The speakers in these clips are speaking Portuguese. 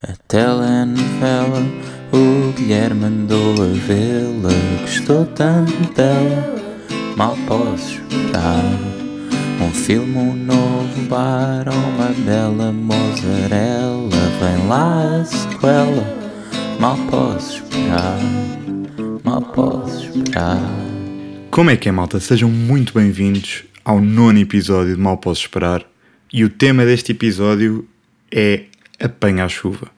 A telenovela, o Guilherme mandou a vê-la. Gostou tanto dela, mal posso esperar. Um filme, um novo bar, uma bela mozzarella. Vem lá a sequela, mal posso esperar. Mal posso esperar. Como é que é, malta? Sejam muito bem-vindos ao nono episódio de Mal Posso Esperar. E o tema deste episódio é Apanha a Chuva.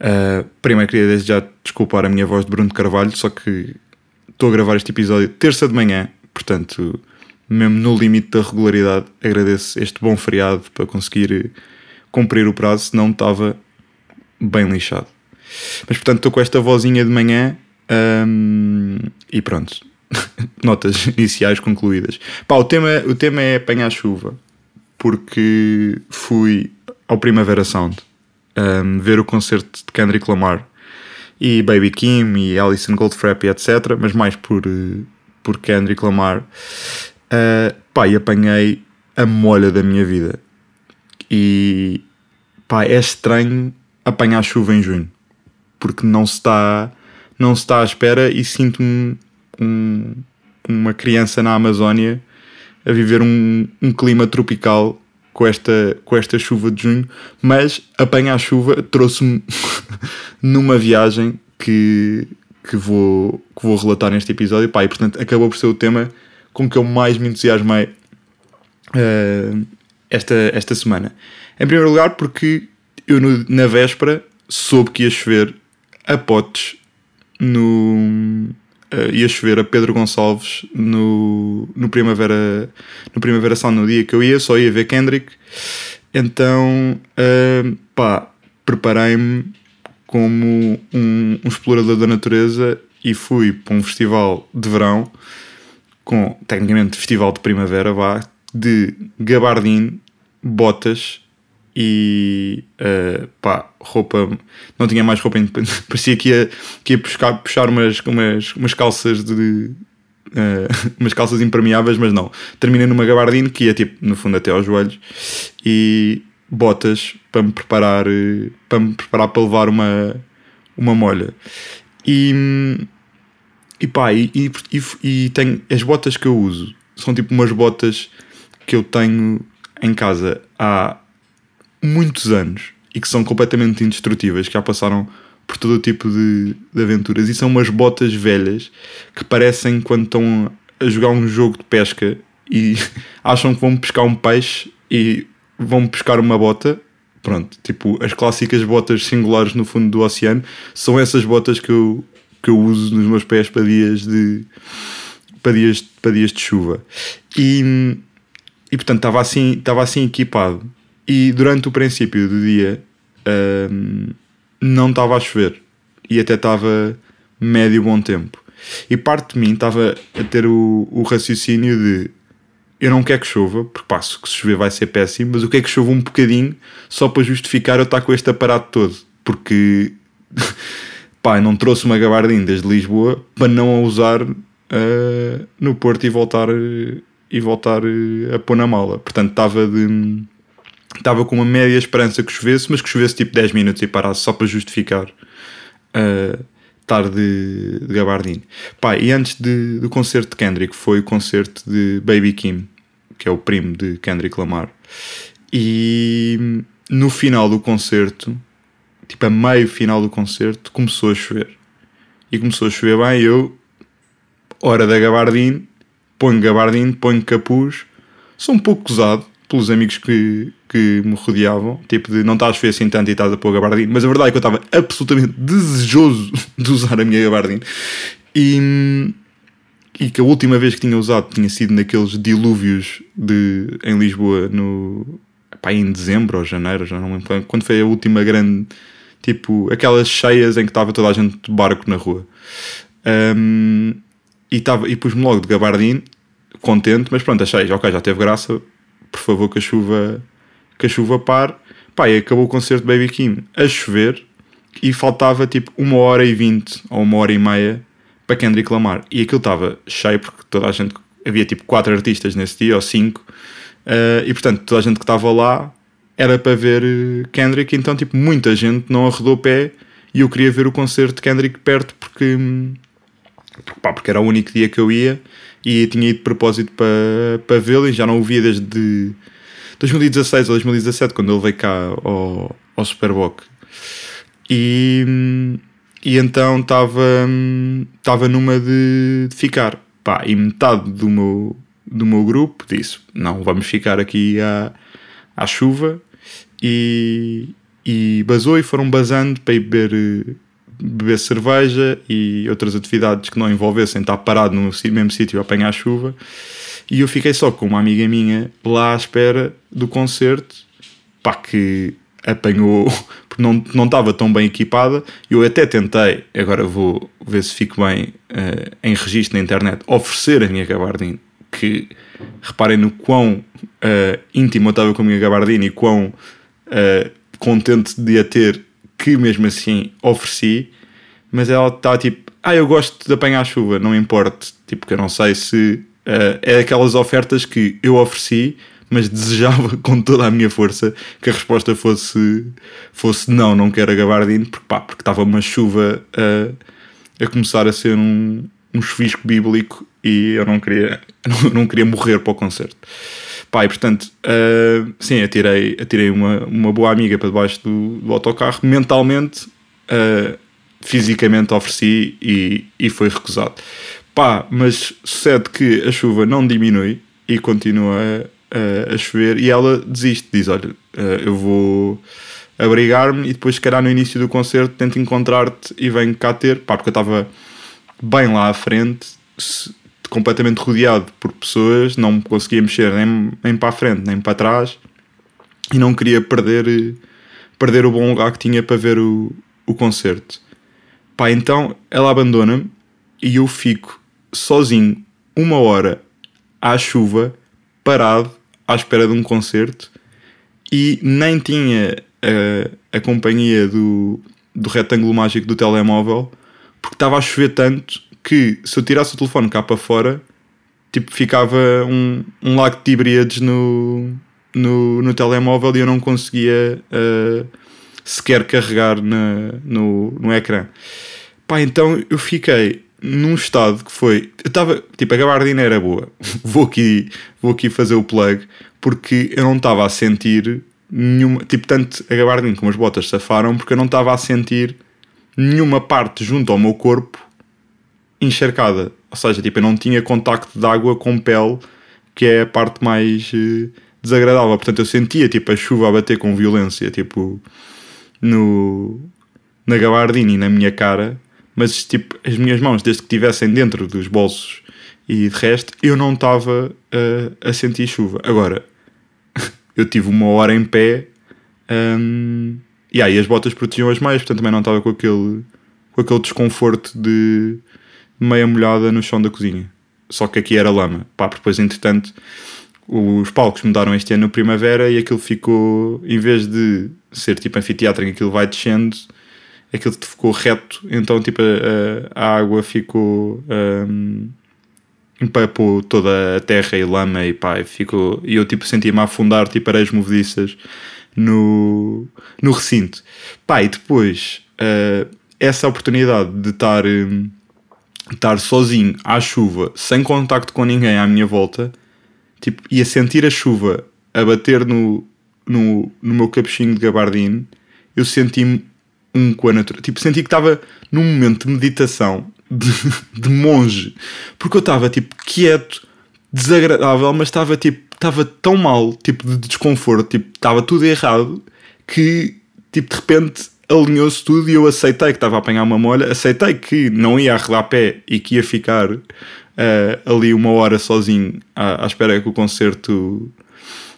Uh, primeiro queria desde já desculpar a minha voz de Bruno de Carvalho, só que estou a gravar este episódio terça de manhã, portanto, mesmo no limite da regularidade, agradeço este bom feriado para conseguir cumprir o prazo, senão estava bem lixado. Mas portanto, estou com esta vozinha de manhã um, e pronto. Notas iniciais concluídas. Pá, o tema, o tema é apanhar chuva, porque fui ao Primavera Sound um, ver o concerto de Kendrick Lamar e Baby Kim e Alison Goldfrapp e etc. Mas mais por, uh, por Kendrick Lamar. Uh, pá, e apanhei a molha da minha vida. E pá, é estranho apanhar chuva em junho porque não se está, não se está à espera e sinto-me um, uma criança na Amazónia a viver um, um clima tropical com esta, com esta chuva de junho, mas apanhar a chuva trouxe-me numa viagem que, que, vou, que vou relatar neste episódio. Pá, e portanto acabou por ser o tema com que eu mais me entusiasmei uh, esta, esta semana. Em primeiro lugar, porque eu no, na véspera soube que ia chover a potes no. Uh, ia chover a Pedro Gonçalves no, no Primavera no Primavera Sound no dia que eu ia, só ia ver Kendrick. Então, uh, pá, preparei-me como um, um, explorador da natureza e fui para um festival de verão, com tecnicamente festival de primavera, vá, de gabardine, botas e uh, pá, roupa, não tinha mais roupa, parecia que ia, que ia buscar, puxar umas, umas, umas calças de. Uh, umas calças impermeáveis, mas não. Terminei numa gabardine que ia tipo, no fundo até aos joelhos e botas para me preparar para me preparar para levar uma, uma molha. E, e pá, e, e, e tenho as botas que eu uso são tipo umas botas que eu tenho em casa há muitos anos e que são completamente indestrutíveis, que já passaram por todo o tipo de, de aventuras e são umas botas velhas que parecem quando estão a jogar um jogo de pesca e acham que vão pescar um peixe e vão pescar uma bota. Pronto, tipo as clássicas botas singulares no fundo do oceano são essas botas que eu, que eu uso nos meus pés para dias de para dias, para dias de chuva. E, e portanto estava assim, estava assim equipado e durante o princípio do dia um, não estava a chover e até estava médio bom tempo. E parte de mim estava a ter o, o raciocínio de eu não quero que chova, porque passo que se chover vai ser péssimo, mas o que é que chova um bocadinho só para justificar eu estar com este aparato todo, porque pá, não trouxe uma gabardine desde Lisboa para não a usar uh, no Porto e voltar, e voltar uh, a pôr na mala. Portanto, estava de estava com uma média esperança que chovesse, mas que chovesse tipo 10 minutos e parasse só para justificar uh, estar de, de gabardine. Pá, e antes de, do concerto de Kendrick foi o concerto de Baby Kim, que é o primo de Kendrick Lamar. E no final do concerto, tipo a meio final do concerto, começou a chover. E começou a chover bem, eu, hora da gabardine, ponho gabardine, ponho capuz, sou um pouco usado pelos amigos que, que me rodeavam, tipo de não estás ver assim tanto e estás a pôr gabardine, mas a verdade é que eu estava absolutamente desejoso de usar a minha gabardine. E, e que a última vez que tinha usado tinha sido naqueles dilúvios de, em Lisboa no, pá, em dezembro ou janeiro, já não lembro quando foi a última grande, tipo aquelas cheias em que estava toda a gente de barco na rua. Um, e, e pus-me logo de gabardine, contente, mas pronto, achei, ok, já teve graça, por favor que a chuva que a chuva pare. Pá, e acabou o concerto de Baby Kim a chover e faltava tipo uma hora e vinte ou uma hora e meia para Kendrick Lamar. E aquilo estava cheio porque toda a gente, havia tipo quatro artistas nesse dia ou cinco, uh, e portanto toda a gente que estava lá era para ver eh, Kendrick, então tipo muita gente não arredou pé e eu queria ver o concerto de Kendrick perto porque, pá, porque era o único dia que eu ia e tinha ido de propósito para, para vê-lo e já não o via desde 2016 ou 2017 quando ele veio cá ao, ao Superboc. E, e então estava estava numa de, de ficar. Pá, e metade do meu, do meu grupo disse não vamos ficar aqui à, à chuva. E, e basou e foram basando para ir beber, beber cerveja e outras atividades que não envolvessem estar parado no mesmo sítio a apanhar chuva. E eu fiquei só com uma amiga minha lá à espera do concerto, pá, que apanhou, porque não, não estava tão bem equipada. Eu até tentei, agora vou ver se fico bem uh, em registro na internet, oferecer a minha gabardine, que reparem no quão uh, íntimo eu estava com a minha gabardine e quão uh, contente de a ter, que mesmo assim ofereci, mas ela está tipo, ah, eu gosto de apanhar chuva, não importa, tipo, que eu não sei se uh, é aquelas ofertas que eu ofereci, mas desejava com toda a minha força que a resposta fosse, fosse não, não quero a gabardine, porque pá, porque estava uma chuva a, a começar a ser um, um chuvisco bíblico e eu não queria, não, não queria morrer para o concerto. Pá, e portanto, uh, sim, atirei, atirei uma, uma boa amiga para debaixo do, do autocarro. Mentalmente, uh, fisicamente ofereci e, e foi recusado. Pá, mas sucede que a chuva não diminui e continua a, a, chover e ela desiste. Diz: Olha, uh, eu vou abrigar-me e depois, se calhar, no início do concerto, tento encontrar-te e venho cá ter. Pá, porque eu estava bem lá à frente completamente rodeado por pessoas, não conseguia mexer nem, nem para a frente nem para trás e não queria perder, perder o bom lugar que tinha para ver o, o concerto. Pá, então ela abandona-me e eu fico sozinho uma hora à chuva, parado, à espera de um concerto e nem tinha a, a companhia do, do retângulo mágico do telemóvel porque estava a chover tanto que se eu tirasse o telefone cá para fora, tipo, ficava um, um lago de híbridos no, no, no telemóvel e eu não conseguia uh, sequer carregar na, no, no ecrã. Pá, então eu fiquei num estado que foi. Eu estava. Tipo, a gabardina era boa. vou, aqui, vou aqui fazer o plug porque eu não estava a sentir nenhuma. Tipo, tanto a gabardina como as botas safaram porque eu não estava a sentir nenhuma parte junto ao meu corpo encharcada. Ou seja, tipo, eu não tinha contacto de água com pele, que é a parte mais uh, desagradável. Portanto, eu sentia tipo a chuva a bater com violência, tipo, no, na gabardina e na minha cara. Mas, tipo, as minhas mãos, desde que estivessem dentro dos bolsos e de resto, eu não estava uh, a sentir chuva. Agora, eu tive uma hora em pé um, e aí as botas protegiam as meias, portanto também não estava com aquele, com aquele desconforto de meia molhada no chão da cozinha. Só que aqui era lama. Pá, depois, entretanto, os palcos mudaram este ano no primavera e aquilo ficou, em vez de ser tipo anfiteatro em que aquilo vai descendo, aquilo ficou reto, então tipo a, a água ficou. Um, empapou toda a terra e lama e pá, ficou. E eu tipo sentia-me a afundar tipo areias movediças no, no recinto. Pá, e depois uh, essa oportunidade de estar. Um, estar sozinho à chuva, sem contacto com ninguém à minha volta, tipo, e a sentir a chuva a bater no, no, no meu capuchinho de gabardine, eu senti-me um com a natureza. Tipo, senti que estava num momento de meditação, de, de monge, porque eu estava, tipo, quieto, desagradável, mas estava, tipo, estava tão mal, tipo, de desconforto, tipo, estava tudo errado, que, tipo, de repente alinhou-se tudo e eu aceitei que estava a apanhar uma molha, aceitei que não ia arredar pé e que ia ficar uh, ali uma hora sozinho à, à, espera que o concerto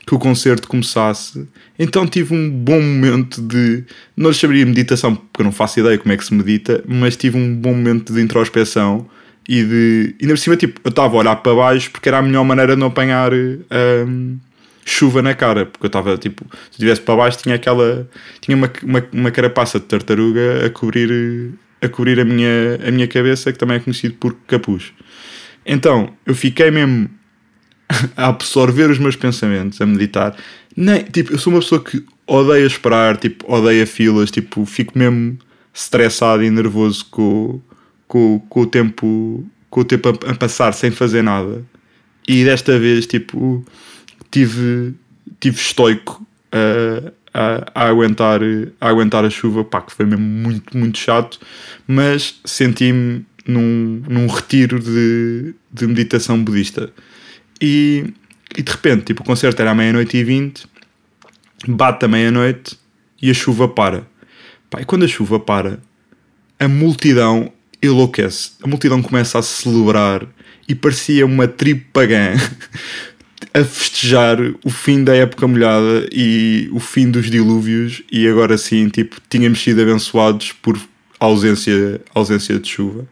que o concerto começasse. Então tive um bom momento de não lhe chamaria meditação porque eu não faço ideia como é que se medita, mas tive um bom momento de introspeção e de ainda por cima tipo, eu estava a olhar para baixo porque era a melhor maneira de não apanhar um, chuva na cara, porque eu estava tipo, se estivesse para baixo tinha aquela, tinha uma, uma, uma carapaça de tartaruga a cobrir, a cobrir a minha, a minha cabeça, que também é conhecido por capuz. Então eu fiquei mesmo a absorver os meus pensamentos, a meditar, Nem, tipo, eu sou uma pessoa que odeia esperar, tipo, odeia filas, tipo, fico mesmo estressado e nervoso com, com, com o tempo com o tempo a, a passar sem fazer nada. E desta vez, tipo, tive, tive estoico a, a, a, aguentar, a aguentar a chuva, pá, que foi mesmo muito, muito chato, mas senti-me num, num retiro de, de meditação budista. E, e de repente, tipo, o concerto era à meia-noite e vinte, bate a meia-noite e a chuva para. Pá, e quando a chuva para, a multidão enlouquece. A multidão começa a celebrar e parecia uma tribo pagã a festejar o fim da época molhada e o fim dos dilúvios e agora sim, tipo, tínhamos sido abençoados por ausência, ausência de chuva.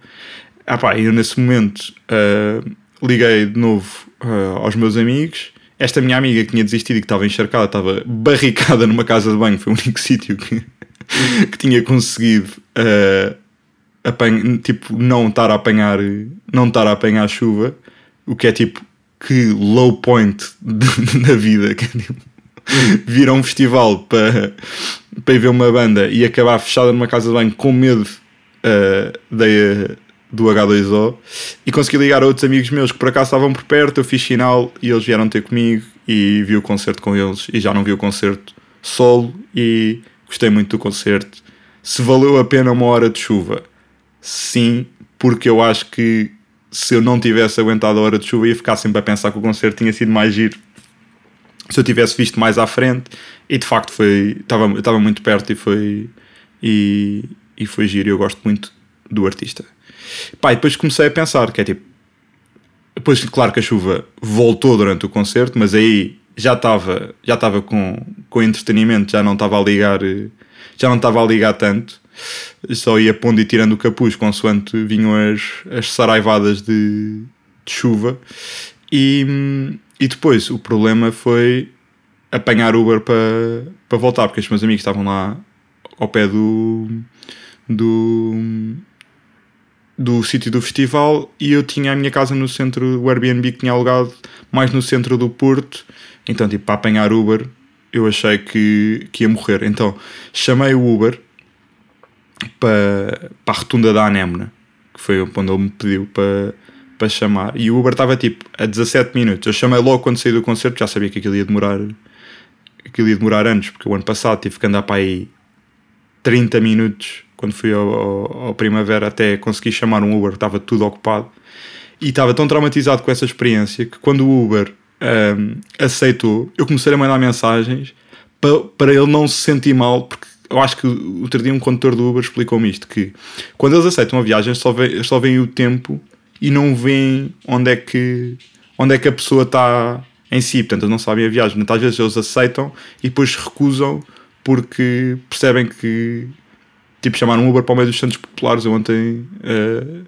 Ah pá, eu nesse momento uh, liguei de novo uh, aos meus amigos. Esta minha amiga que tinha desistido e que estava encharcada, estava barricada numa casa de banho, foi o único sítio que, que tinha conseguido uh, tipo, não estar a apanhar, não estar a apanhar chuva, o que é tipo que low point da vida, que é tipo, vir a um festival para, para ir ver uma banda e acabar fechada numa casa de banho com medo uh, da, do H2O e consegui ligar a outros amigos meus que por acaso estavam por perto, eu fiz sinal e eles vieram ter comigo e vi o concerto com eles e já não vi o concerto solo e gostei muito do concerto. Se valeu a pena uma hora de chuva, sim, porque eu acho que se eu não tivesse aguentado a hora de chuva ia ficar sempre a pensar que o concerto tinha sido mais giro. Se eu tivesse visto mais à frente e de facto foi estava, muito perto e foi e, e foi giro eu gosto muito do artista Pá, e depois comecei a pensar que é tipo depois claro que a chuva voltou durante o concerto mas aí já estava já estava com, com entretenimento já não estava a ligar já não estava a ligar tanto só ia pondo e tirando o capuz consoante vinham as, as saraivadas de, de chuva. E, e depois o problema foi apanhar Uber para, para voltar, porque os meus amigos estavam lá ao pé do, do, do sítio do festival e eu tinha a minha casa no centro, o Airbnb que tinha alugado mais no centro do Porto. Então, tipo, para apanhar Uber, eu achei que, que ia morrer. Então, chamei o Uber para, para a rotunda da Anémona, que foi onde ele me pediu para, para chamar. E o Uber estava tipo a 17 minutos. Eu chamei logo quando saí do concerto, já sabia que aquilo ia demorar, aquilo ia demorar anos, porque o ano passado tive que andar para aí 30 minutos quando fui ao, ao, Primavera até conseguir chamar um Uber, estava tudo ocupado. E estava tão traumatizado com essa experiência que quando o Uber um, aceitou, eu comecei a mandar mensagens para, para ele não se sentir mal, porque eu acho que outro dia um condutor do Uber explicou-me isto: que quando eles aceitam a viagem, só veem, só veem o tempo e não veem onde é que, onde é que a pessoa está em si. Portanto, eles não sabem a viagem. Às vezes eles aceitam e depois recusam porque percebem que. Tipo, chamar um Uber para o meio dos Santos Populares ontem uh,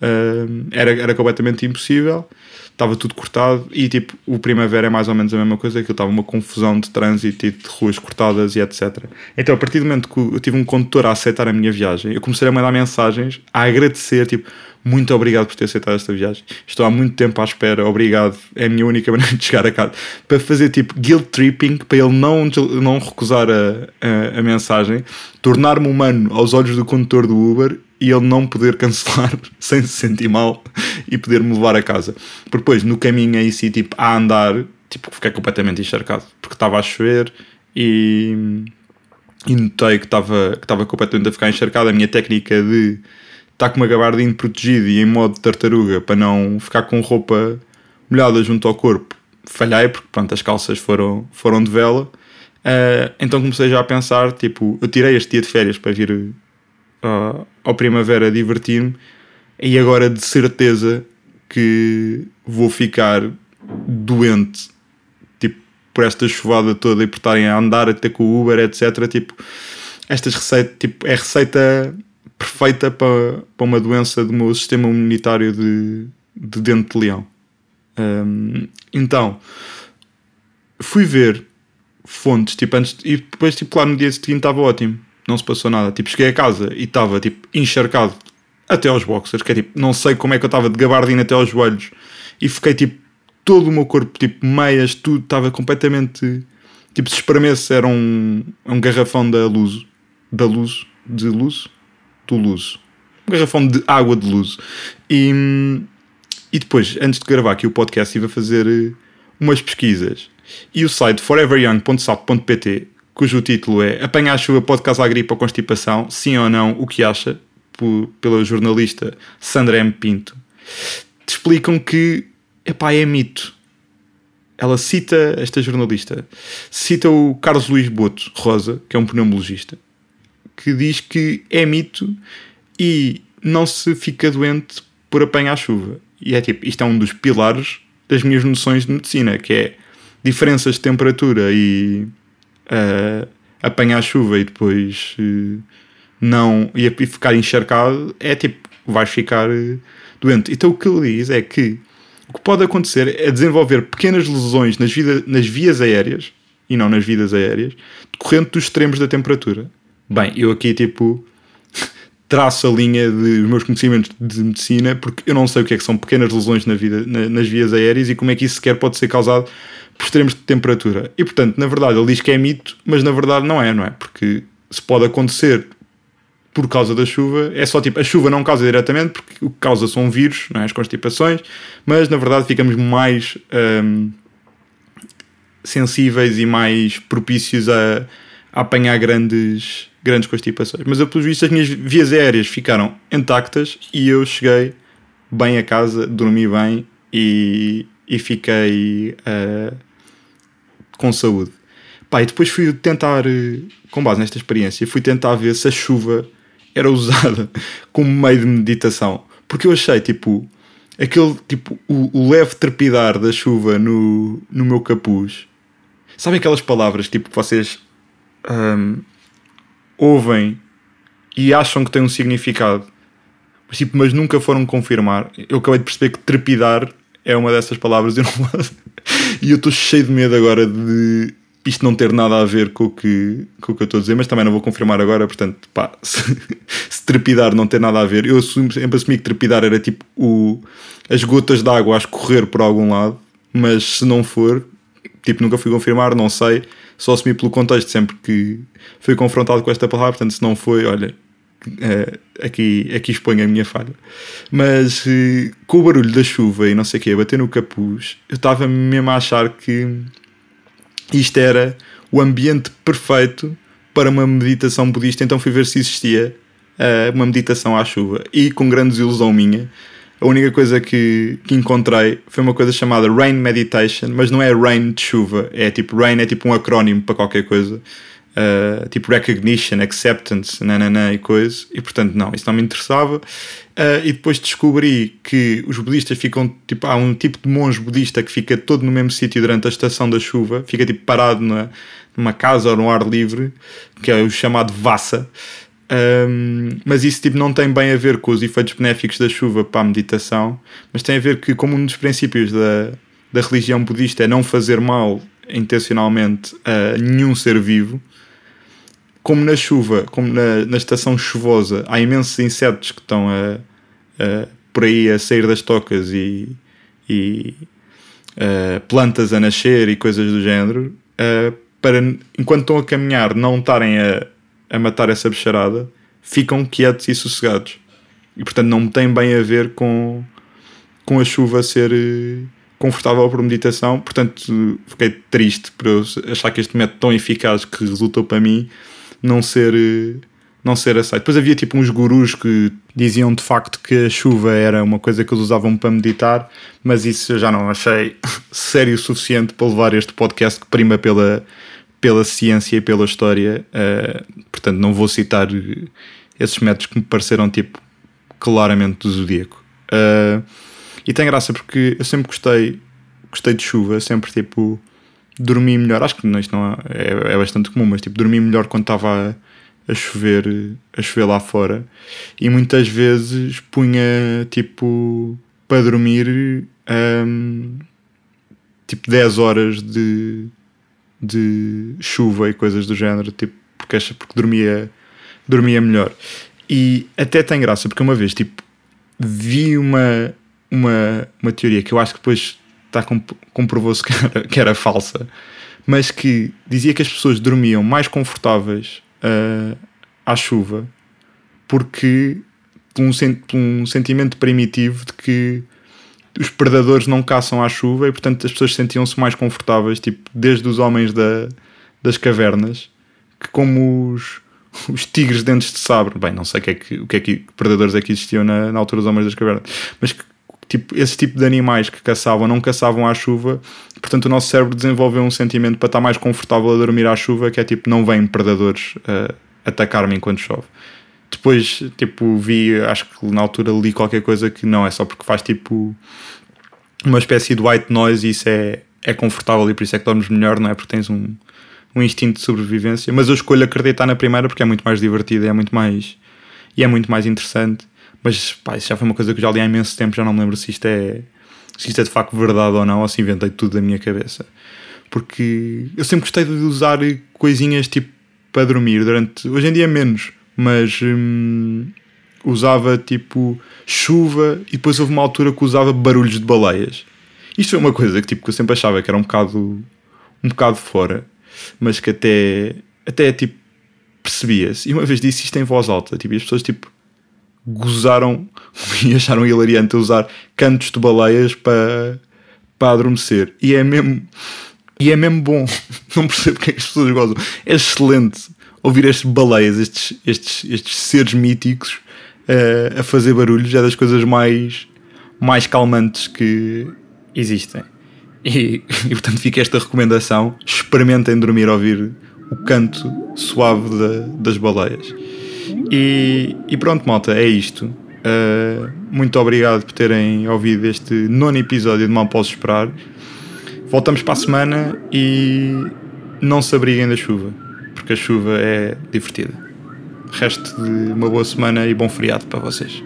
uh, era, era completamente impossível estava tudo cortado e tipo o Primavera é mais ou menos a mesma coisa, que estava uma confusão de trânsito e de ruas cortadas e etc. Então a partir do momento que eu tive um condutor a aceitar a minha viagem, eu comecei a mandar mensagens a agradecer, tipo, muito obrigado por ter aceitado esta viagem. Estou há muito tempo à espera, obrigado. É a minha única maneira de chegar a casa. Para fazer tipo guilt tripping, para ele não, não recusar a, a, a mensagem, tornar-me humano aos olhos do condutor do Uber e ele não poder cancelar sem se sentir mal e poder me levar a casa. Porque depois, no caminho aí si, tipo, a andar, tipo, fiquei completamente encharcado porque estava a chover e, e notei que estava que estava completamente a ficar encharcado. A minha técnica de estar com uma gabardina protegido e em modo tartaruga para não ficar com roupa molhada junto ao corpo, falhei porque pronto, as calças foram, foram de vela. Uh, então comecei já a pensar, tipo, eu tirei este dia de férias para vir uh, ao Primavera divertir-me e agora de certeza que vou ficar doente tipo, por esta chuvada toda e por estarem a andar até com o Uber, etc. Tipo, estas receitas, tipo, é receita perfeita para, para uma doença do meu sistema imunitário de, de dente de leão. Um, então, fui ver fontes, tipo, antes, e depois, tipo, claro, no dia seguinte estava ótimo não se passou nada. Tipo, cheguei a casa e estava tipo encharcado até aos boxers, que é tipo, não sei como é que eu estava de gabardina até aos joelhos e fiquei tipo todo o meu corpo, tipo meias, tudo estava completamente Tipo, se espremesse era um, um garrafão da luz. Da luz. De luz? Do luz. Um garrafão de água de luz. E, e depois, antes de gravar aqui o podcast, estive a fazer eh, umas pesquisas. E o site foreveryoung.sap.pt, cujo título é Apanha a chuva pode causar gripe ou constipação? Sim ou não? O que acha? Por, pela jornalista Sandra M. Pinto. Te explicam que epá, é mito ela cita, esta jornalista, cita o Carlos Luís Boto Rosa, que é um pneumologista, que diz que é mito e não se fica doente por apanhar chuva. E é tipo, isto é um dos pilares das minhas noções de medicina, que é diferenças de temperatura e uh, apanhar chuva e depois uh, não e, e ficar encharcado, é tipo, vais ficar uh, doente. Então o que ele diz é que o que pode acontecer é desenvolver pequenas lesões nas, vida, nas vias aéreas, e não nas vidas aéreas, decorrente dos extremos da temperatura. Bem, eu aqui tipo traço a linha dos meus conhecimentos de medicina porque eu não sei o que é que são pequenas lesões na vida, na, nas vias aéreas e como é que isso sequer pode ser causado por extremos de temperatura. E portanto, na verdade, ele diz que é mito, mas na verdade não é, não é? Porque se pode acontecer por causa da chuva. É só tipo, a chuva não causa diretamente, porque o que causa são vírus, é? as constipações, mas na verdade ficamos mais um, sensíveis e mais propícios a, a, apanhar grandes, grandes constipações. Mas eu, pelos vistos, as minhas vias aéreas ficaram intactas e eu cheguei bem a casa, dormi bem e, e fiquei uh, com saúde. Pá, e depois fui tentar, eh, com base nesta experiência, fui tentar ver se a chuva era usada como meio de meditação. Porque eu achei, tipo, aquele, tipo, o, o leve trepidar da chuva no, no meu capuz. Sabem aquelas palavras, tipo, que vocês um, ouvem e acham que têm um significado, mas, tipo, mas nunca foram confirmar. Eu acabei de perceber que trepidar é uma dessas palavras. E eu estou cheio de medo agora de isto não ter nada a ver com o que, com o que eu estou a dizer, mas também não vou confirmar agora, portanto, pá, se, se trepidar não ter nada a ver, eu sempre assumi que trepidar era tipo o, as gotas de água a escorrer por algum lado, mas se não for, tipo, nunca fui confirmar, não sei, só assumi pelo contexto sempre que fui confrontado com esta palavra, portanto, se não foi, olha, é, aqui, aqui exponho a minha falha. Mas eh, com o barulho da chuva e não sei o que, bater no capuz, eu estava mesmo a achar que isto era o ambiente perfeito para uma meditação budista, então fui ver se existia uh, uma meditação à chuva. E com grande desilusão minha, a única coisa que, que encontrei foi uma coisa chamada Rain Meditation, mas não é Rain de chuva, é tipo Rain é tipo um acrónimo para qualquer coisa. Uh, tipo recognition, acceptance, nananã e coisa, e portanto não, isso não me interessava. Uh, e depois descobri que os budistas ficam, tipo, há um tipo de monge budista que fica todo no mesmo sítio durante a estação da chuva, fica tipo parado na, numa casa ou no ar livre, que é o chamado Vassa. Um, mas isso tipo, não tem bem a ver com os efeitos benéficos da chuva para a meditação, mas tem a ver que, como um dos princípios da, da religião budista é não fazer mal intencionalmente a nenhum ser vivo, como na chuva, como na, na estação chuvosa, há imensos insetos que estão a, a, por aí a sair das tocas e, e uh, plantas a nascer e coisas do género, para enquanto estão a caminhar não estarem a, a matar essa bicharada, ficam quietos e sossegados. E portanto não tem bem a ver com, com a chuva ser eh, confortável para meditação. Portanto, fiquei triste por eu achar que este método tão eficaz que resultou para mim não ser eh, não ser aceito. Depois havia tipo uns gurus que diziam de facto que a chuva era uma coisa que eles usavam para meditar, mas isso eu já não achei sério o suficiente para levar este podcast que prima pela, pela ciência e pela história. Uh, portanto, não vou citar esses métodos que me pareceram tipo claramente do zodíaco. Uh, e tem graça porque eu sempre gostei, gostei de chuva, sempre tipo dormi melhor. Acho que isto não é, é bastante comum, mas tipo, dormi melhor quando estava a, a, chover, a chover lá fora. E muitas vezes punha tipo para dormir um, tipo 10 horas de, de chuva e coisas do género, tipo, porque, porque dormia, dormia melhor. E até tem graça, porque uma vez tipo, vi uma, uma, uma teoria que eu acho que depois tá, comprovou-se que era, que era falsa, mas que dizia que as pessoas dormiam mais confortáveis uh, à chuva porque por um, por um sentimento primitivo de que os predadores não caçam à chuva e portanto as pessoas sentiam-se mais confortáveis, tipo, desde os homens da, das cavernas, que como os, os tigres dentes de sabre, bem, não sei o que é que, o que, é que predadores é que existiam na, na altura dos homens das cavernas, mas que tipo, esse tipo de animais que caçavam não caçavam à chuva, portanto o nosso cérebro desenvolveu um sentimento para estar mais confortável a dormir à chuva, que é tipo, não vêm predadores uh, atacar-me enquanto chove. Depois, tipo, vi, acho que na altura li qualquer coisa que não, é só porque faz tipo uma espécie de white noise e isso é, é confortável e por isso é que dormes melhor, não é? Porque tens um, um instinto de sobrevivência. Mas eu escolho acreditar na primeira porque é muito mais divertida, é muito mais e é muito mais interessante. Mas pá, isso já foi uma coisa que eu já li há imenso tempo, já não me lembro se isto é, se isto é de facto verdade ou não, ou se inventei tudo da minha cabeça. Porque eu sempre gostei de usar coisinhas tipo para dormir durante. Hoje em dia menos, mas hum, usava tipo chuva e depois houve uma altura que usava barulhos de baleias. Isto foi uma coisa que, tipo, que eu sempre achava que era um bocado, um bocado fora, mas que até, até tipo, percebia-se. E uma vez disse isto em voz alta, tipo, e as pessoas tipo, gozaram e acharam hilariante usar cantos de baleias para, para adormecer. E é mesmo. E é mesmo bom. Não percebo porque é que as pessoas gozam. É excelente ouvir estas baleias, estes, estes, estes seres míticos uh, a fazer barulhos. É das coisas mais, mais calmantes que existem. E, e portanto fica esta recomendação: experimentem dormir ouvir o canto suave da, das baleias. E, e, pronto, malta, é isto. Uh, muito obrigado por terem ouvido este nono episódio de Mal Posso Esperar. Voltamos para a semana e não se abriguem da chuva porque a chuva é divertida. Resto de uma boa semana e bom feriado para vocês.